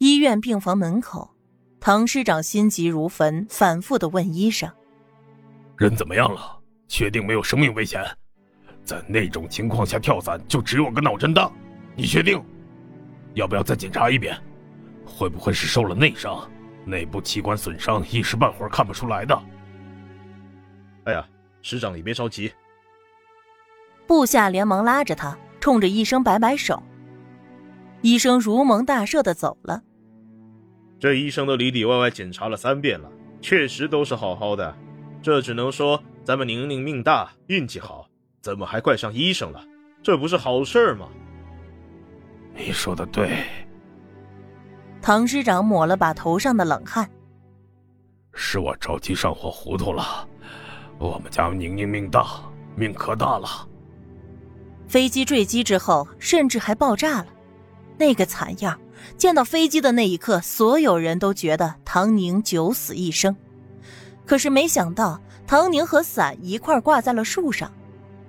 医院病房门口，唐师长心急如焚，反复的问医生：“人怎么样了？确定没有生命危险？在那种情况下跳伞就只有个脑震荡，你确定？要不要再检查一遍？会不会是受了内伤？内部器官损伤一时半会儿看不出来的。”哎呀，师长你别着急。部下连忙拉着他，冲着医生摆摆手。医生如蒙大赦的走了。这医生都里里外外检查了三遍了，确实都是好好的。这只能说咱们宁宁命大，运气好，怎么还怪上医生了？这不是好事吗？你说的对。唐师长抹了把头上的冷汗。是我着急上火糊涂了。我们家宁宁命大，命可大了。飞机坠机之后，甚至还爆炸了，那个惨样。见到飞机的那一刻，所有人都觉得唐宁九死一生。可是没想到，唐宁和伞一块挂在了树上，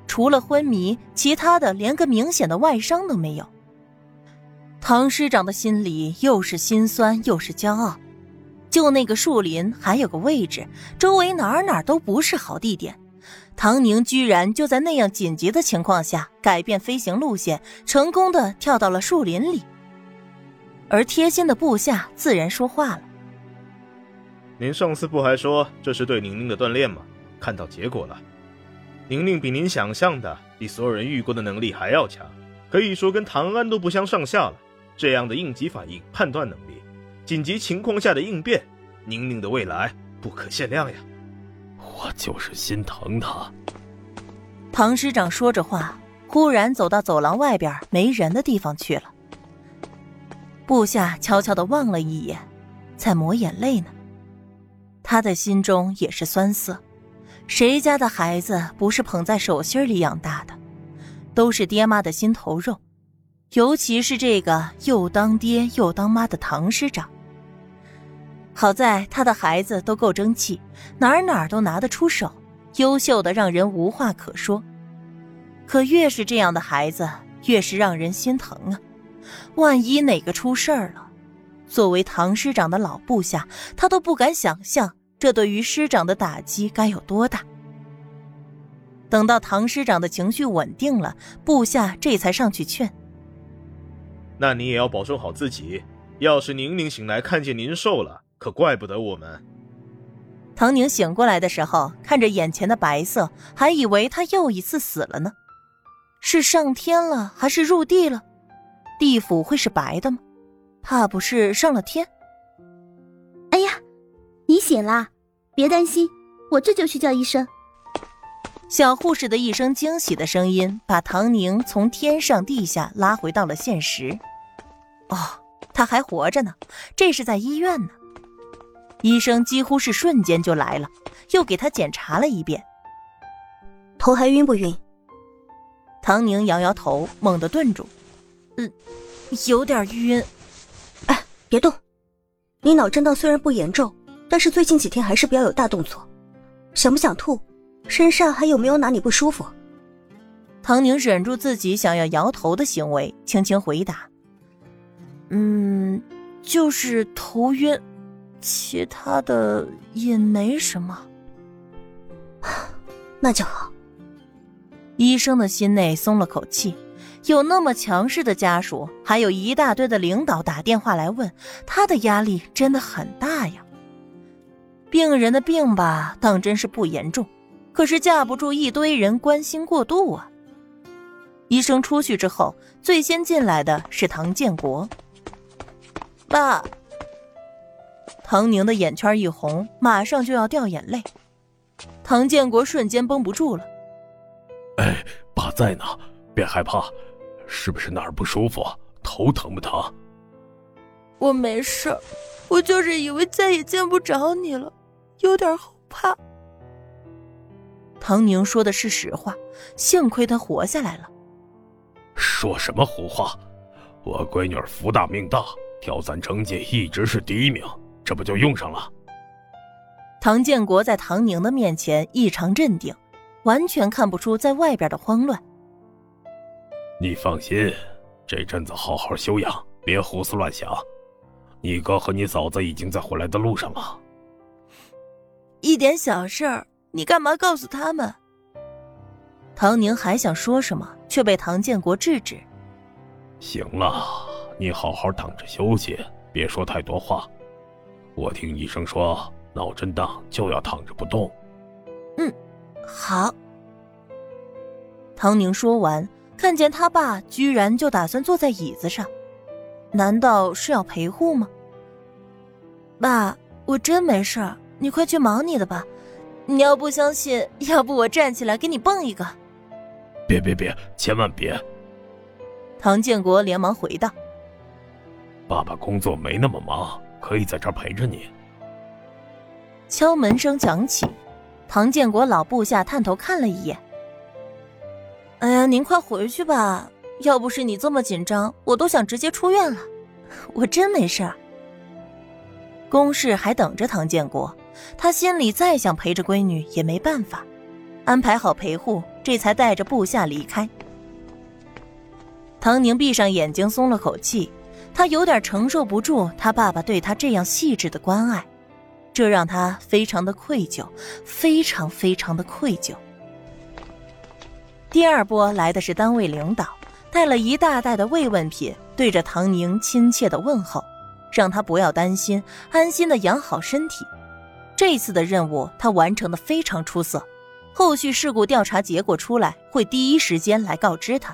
除了昏迷，其他的连个明显的外伤都没有。唐师长的心里又是心酸又是骄傲。就那个树林还有个位置，周围哪哪都不是好地点，唐宁居然就在那样紧急的情况下改变飞行路线，成功的跳到了树林里。而贴心的部下自然说话了：“您上次不还说这是对宁宁的锻炼吗？看到结果了，宁宁比您想象的，比所有人遇过的能力还要强，可以说跟唐安都不相上下了。这样的应急反应、判断能力，紧急情况下的应变，宁宁的未来不可限量呀！我就是心疼她。”唐师长说着话，忽然走到走廊外边没人的地方去了。部下悄悄的望了一眼，在抹眼泪呢。他的心中也是酸涩，谁家的孩子不是捧在手心里养大的，都是爹妈的心头肉。尤其是这个又当爹又当妈的唐师长。好在他的孩子都够争气，哪儿哪儿都拿得出手，优秀的让人无话可说。可越是这样的孩子，越是让人心疼啊。万一哪个出事儿了，作为唐师长的老部下，他都不敢想象这对于师长的打击该有多大。等到唐师长的情绪稳定了，部下这才上去劝：“那你也要保重好自己。要是宁宁醒来看见您瘦了，可怪不得我们。”唐宁醒过来的时候，看着眼前的白色，还以为他又一次死了呢，是上天了还是入地了？地府会是白的吗？怕不是上了天。哎呀，你醒了，别担心，我这就去叫医生。小护士的一声惊喜的声音，把唐宁从天上地下拉回到了现实。哦，他还活着呢，这是在医院呢。医生几乎是瞬间就来了，又给他检查了一遍。头还晕不晕？唐宁摇摇头，猛地顿住。嗯，有点晕。哎，别动！你脑震荡虽然不严重，但是最近几天还是不要有大动作。想不想吐？身上还有没有哪里不舒服？唐宁忍住自己想要摇头的行为，轻轻回答：“嗯，就是头晕，其他的也没什么。”那就好。医生的心内松了口气。有那么强势的家属，还有一大堆的领导打电话来问，他的压力真的很大呀。病人的病吧，当真是不严重，可是架不住一堆人关心过度啊。医生出去之后，最先进来的是唐建国。爸，唐宁的眼圈一红，马上就要掉眼泪。唐建国瞬间绷不住了。哎，爸在呢，别害怕。是不是哪儿不舒服？头疼不疼？我没事，我就是以为再也见不着你了，有点后怕。唐宁说的是实话，幸亏他活下来了。说什么胡话！我闺女福大命大，跳伞成绩一直是第一名，这不就用上了？唐建国在唐宁的面前异常镇定，完全看不出在外边的慌乱。你放心，这阵子好好休养，别胡思乱想。你哥和你嫂子已经在回来的路上了。一点小事儿，你干嘛告诉他们？唐宁还想说什么，却被唐建国制止。行了，你好好躺着休息，别说太多话。我听医生说，脑震荡就要躺着不动。嗯，好。唐宁说完，看见他爸居然就打算坐在椅子上，难道是要陪护吗？爸，我真没事儿，你快去忙你的吧。你要不相信，要不我站起来给你蹦一个。别别别，千万别！唐建国连忙回道：“爸爸工作没那么忙，可以在这儿陪着你。”敲门声响起，唐建国老部下探头看了一眼。哎呀，您快回去吧！要不是你这么紧张，我都想直接出院了。我真没事儿。公事还等着唐建国，他心里再想陪着闺女也没办法，安排好陪护，这才带着部下离开。唐宁闭上眼睛，松了口气，他有点承受不住他爸爸对他这样细致的关爱，这让他非常的愧疚，非常非常的愧疚。第二波来的是单位领导，带了一大袋的慰问品，对着唐宁亲切的问候，让他不要担心，安心的养好身体。这次的任务他完成的非常出色，后续事故调查结果出来会第一时间来告知他。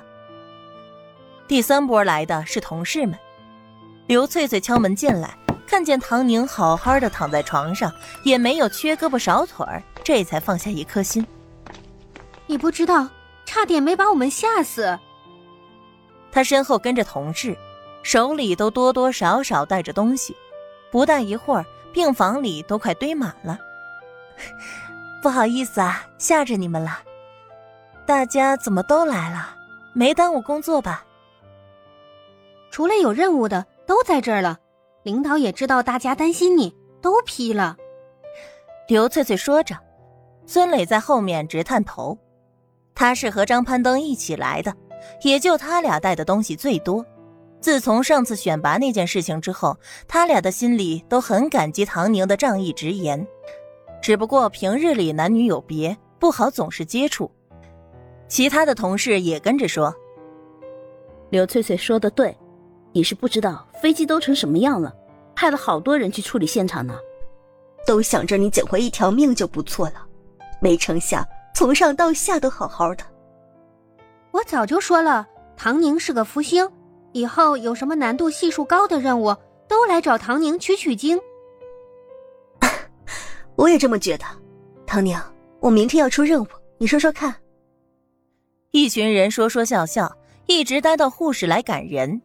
第三波来的是同事们，刘翠翠敲门进来，看见唐宁好好的躺在床上，也没有缺胳膊少腿儿，这才放下一颗心。你不知道。差点没把我们吓死。他身后跟着同事，手里都多多少少带着东西，不大一会儿，病房里都快堆满了。不好意思啊，吓着你们了。大家怎么都来了？没耽误工作吧？除了有任务的都在这儿了，领导也知道大家担心你，都批了。刘翠翠说着，孙磊在后面直探头。他是和张攀登一起来的，也就他俩带的东西最多。自从上次选拔那件事情之后，他俩的心里都很感激唐宁的仗义直言。只不过平日里男女有别，不好总是接触。其他的同事也跟着说：“刘翠翠说的对，你是不知道飞机都成什么样了，派了好多人去处理现场呢。都想着你捡回一条命就不错了，没成想。”从上到下都好好的，我早就说了，唐宁是个福星，以后有什么难度系数高的任务，都来找唐宁取取经。我也这么觉得，唐宁，我明天要出任务，你说说看。一群人说说笑笑，一直待到护士来赶人，